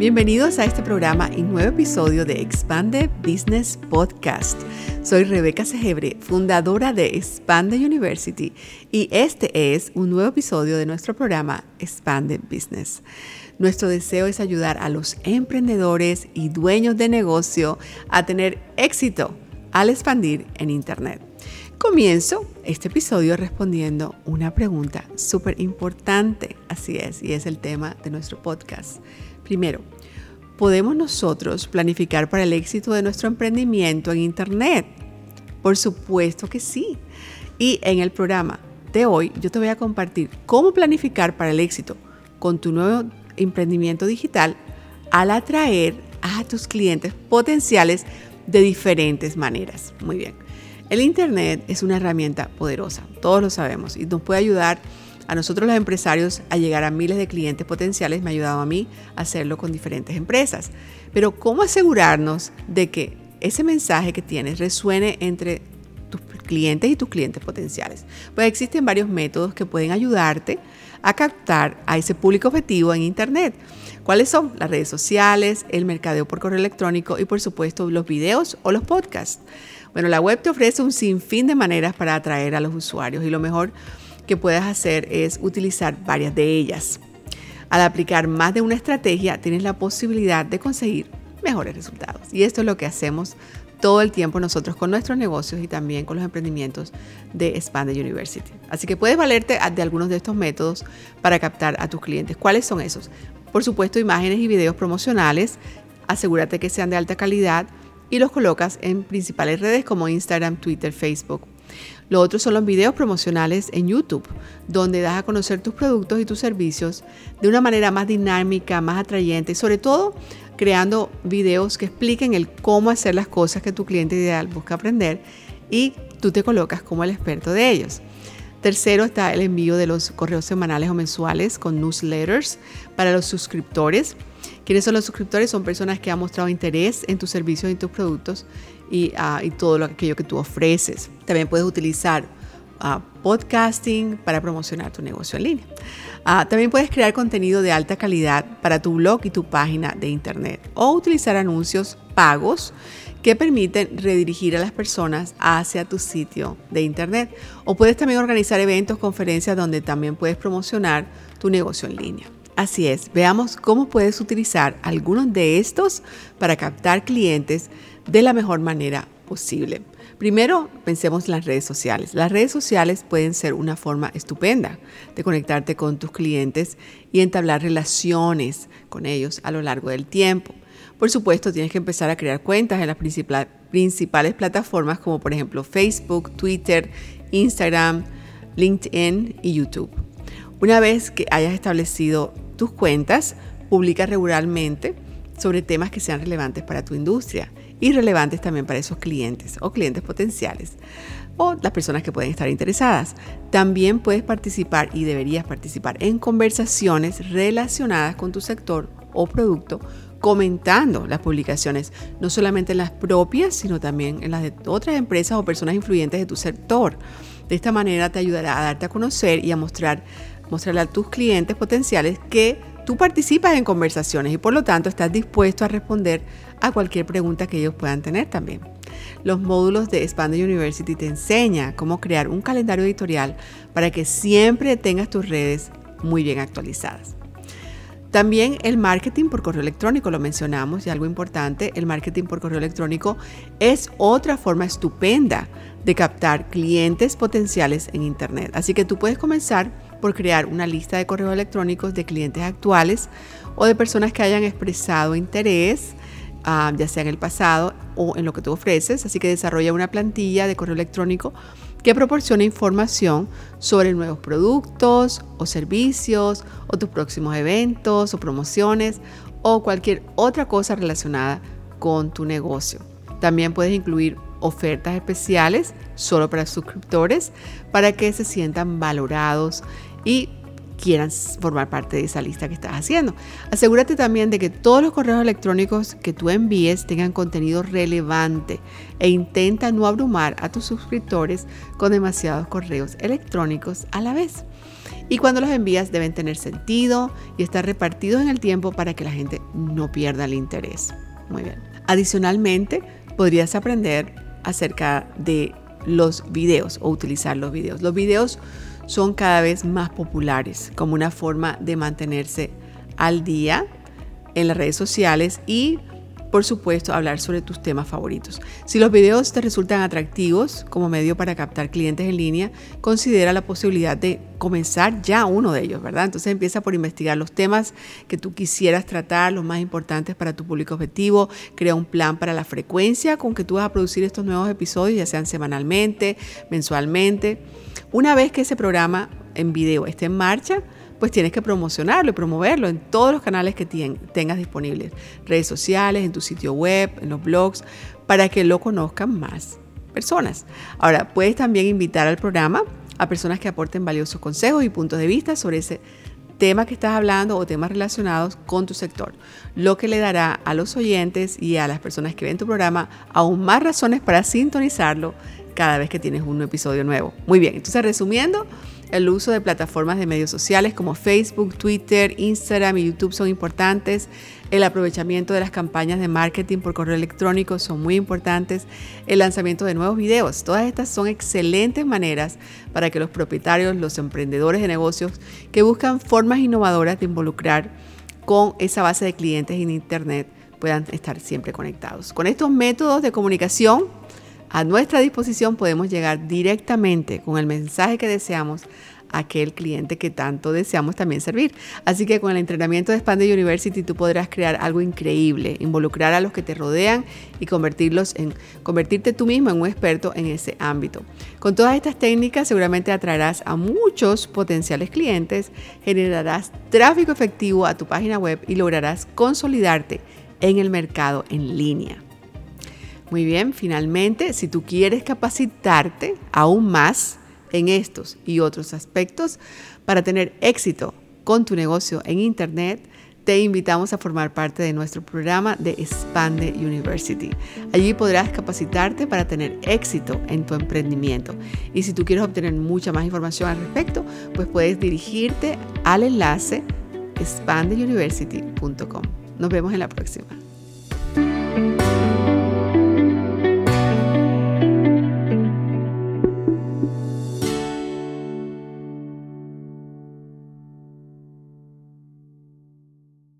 Bienvenidos a este programa y nuevo episodio de Expande Business Podcast. Soy Rebeca Segebre, fundadora de Expande University y este es un nuevo episodio de nuestro programa Expande Business. Nuestro deseo es ayudar a los emprendedores y dueños de negocio a tener éxito al expandir en Internet. Comienzo este episodio respondiendo una pregunta súper importante, así es, y es el tema de nuestro podcast. Primero, ¿podemos nosotros planificar para el éxito de nuestro emprendimiento en Internet? Por supuesto que sí. Y en el programa de hoy yo te voy a compartir cómo planificar para el éxito con tu nuevo emprendimiento digital al atraer a tus clientes potenciales de diferentes maneras. Muy bien. El Internet es una herramienta poderosa, todos lo sabemos, y nos puede ayudar a nosotros los empresarios a llegar a miles de clientes potenciales. Me ha ayudado a mí a hacerlo con diferentes empresas. Pero ¿cómo asegurarnos de que ese mensaje que tienes resuene entre tus clientes y tus clientes potenciales? Pues existen varios métodos que pueden ayudarte a captar a ese público objetivo en Internet. ¿Cuáles son? Las redes sociales, el mercadeo por correo electrónico y por supuesto los videos o los podcasts. Bueno, la web te ofrece un sinfín de maneras para atraer a los usuarios y lo mejor que puedes hacer es utilizar varias de ellas. Al aplicar más de una estrategia, tienes la posibilidad de conseguir mejores resultados. Y esto es lo que hacemos todo el tiempo nosotros con nuestros negocios y también con los emprendimientos de Expanded University. Así que puedes valerte de algunos de estos métodos para captar a tus clientes. ¿Cuáles son esos? Por supuesto, imágenes y videos promocionales. Asegúrate que sean de alta calidad y los colocas en principales redes como Instagram, Twitter, Facebook. Lo otro son los videos promocionales en YouTube, donde das a conocer tus productos y tus servicios de una manera más dinámica, más atrayente y sobre todo creando videos que expliquen el cómo hacer las cosas que tu cliente ideal busca aprender y tú te colocas como el experto de ellos. Tercero está el envío de los correos semanales o mensuales con newsletters para los suscriptores. ¿Quiénes son los suscriptores? Son personas que han mostrado interés en tus servicios y tus productos y, ah, todo lo, aquello que tú ofreces. También puedes utilizar ah, podcasting para promocionar tu negocio en línea. Ah, también puedes crear contenido de alta calidad para tu blog y tu página de internet o utilizar anuncios pagos que permiten redirigir a las personas hacia tu sitio de internet. O puedes también organizar eventos, conferencias donde también puedes promocionar tu negocio en línea. Así es, veamos cómo puedes utilizar algunos de estos para captar clientes de la mejor manera posible. Primero, pensemos en las redes sociales. Las redes sociales pueden ser una forma estupenda de conectarte con tus clientes y entablar relaciones con ellos a lo largo del tiempo. Por supuesto, tienes que empezar a crear cuentas en las principales plataformas como por ejemplo Facebook, Twitter, Instagram, LinkedIn y YouTube. Una vez que hayas establecido tus cuentas, publica regularmente sobre temas que sean relevantes para tu industria y relevantes también para esos clientes o clientes potenciales o las personas que pueden estar interesadas. También puedes participar y deberías participar en conversaciones relacionadas con tu sector o producto comentando las publicaciones, no solamente en las propias, sino también en las de otras empresas o personas influyentes de tu sector. De esta manera te ayudará a darte a conocer y a mostrar, mostrarle a tus clientes potenciales que tú participas en conversaciones y por lo tanto estás dispuesto a responder a cualquier pregunta que ellos puedan tener también. Los módulos de Expanded University te enseñan cómo crear un calendario editorial para que siempre tengas tus redes muy bien actualizadas. También el marketing por correo electrónico, lo mencionamos, y algo importante, el marketing por correo electrónico es otra forma estupenda de captar clientes potenciales en Internet. Así que tú puedes comenzar por crear una lista de correos electrónicos de clientes actuales o de personas que hayan expresado interés, ah, ya sea en el pasado o en lo que tú ofreces. Así que desarrolla una plantilla de correo electrónico que proporciona información sobre nuevos productos o servicios o tus próximos eventos o promociones o cualquier otra cosa relacionada con tu negocio. También puedes incluir ofertas especiales solo para suscriptores para que se sientan valorados y quieran formar parte de esa lista que estás haciendo. Asegúrate también de que todos los correos electrónicos que tú envíes tengan contenido relevante e intenta no abrumar a tus suscriptores con demasiados correos electrónicos a la vez. Y cuando los envías deben tener sentido y estar repartidos en el tiempo para que la gente no pierda el interés. Muy bien. Adicionalmente, podrías aprender acerca de los videos o utilizar los videos. Los videos son cada vez más populares como una forma de mantenerse al día en las redes sociales y por supuesto, hablar sobre tus temas favoritos. Si los videos te resultan atractivos como medio para captar clientes en línea, considera la posibilidad de comenzar ya uno de ellos, ¿verdad? Entonces empieza por investigar los temas que tú quisieras tratar, los más importantes para tu público objetivo, crea un plan para la frecuencia con que tú vas a producir estos nuevos episodios, ya sean semanalmente, mensualmente. Una vez que ese programa en video esté en marcha, pues tienes que promocionarlo y promoverlo en todos los canales que tengas disponibles, redes sociales, en tu sitio web, en los blogs, para que lo conozcan más personas. Ahora, puedes también invitar al programa a personas que aporten valiosos consejos y puntos de vista sobre ese tema que estás hablando o temas relacionados con tu sector, lo que le dará a los oyentes y a las personas que ven tu programa aún más razones para sintonizarlo cada vez que tienes un episodio nuevo. Muy bien, entonces resumiendo, el uso de plataformas de medios sociales como Facebook, Twitter, Instagram y YouTube son importantes. El aprovechamiento de las campañas de marketing por correo electrónico son muy importantes. El lanzamiento de nuevos videos. Todas estas son excelentes maneras para que los propietarios, los emprendedores de negocios que buscan formas innovadoras de involucrar con esa base de clientes en Internet puedan estar siempre conectados. Con estos métodos de comunicación, a nuestra disposición podemos llegar directamente con el mensaje que deseamos a aquel cliente que tanto deseamos también servir. Así que con el entrenamiento de Expande University tú podrás crear algo increíble, involucrar a los que te rodean y convertirlos en convertirte tú mismo en un experto en ese ámbito. Con todas estas técnicas seguramente atraerás a muchos potenciales clientes, generarás tráfico efectivo a tu página web y lograrás consolidarte en el mercado en línea. Muy bien, finalmente, si tú quieres capacitarte aún más en estos y otros aspectos para tener éxito con tu negocio en Internet, te invitamos a formar parte de nuestro programa de Expande University. Allí podrás capacitarte para tener éxito en tu emprendimiento. Y si tú quieres obtener mucha más información al respecto, pues puedes dirigirte al enlace expandeuniversity.com. Nos vemos en la próxima.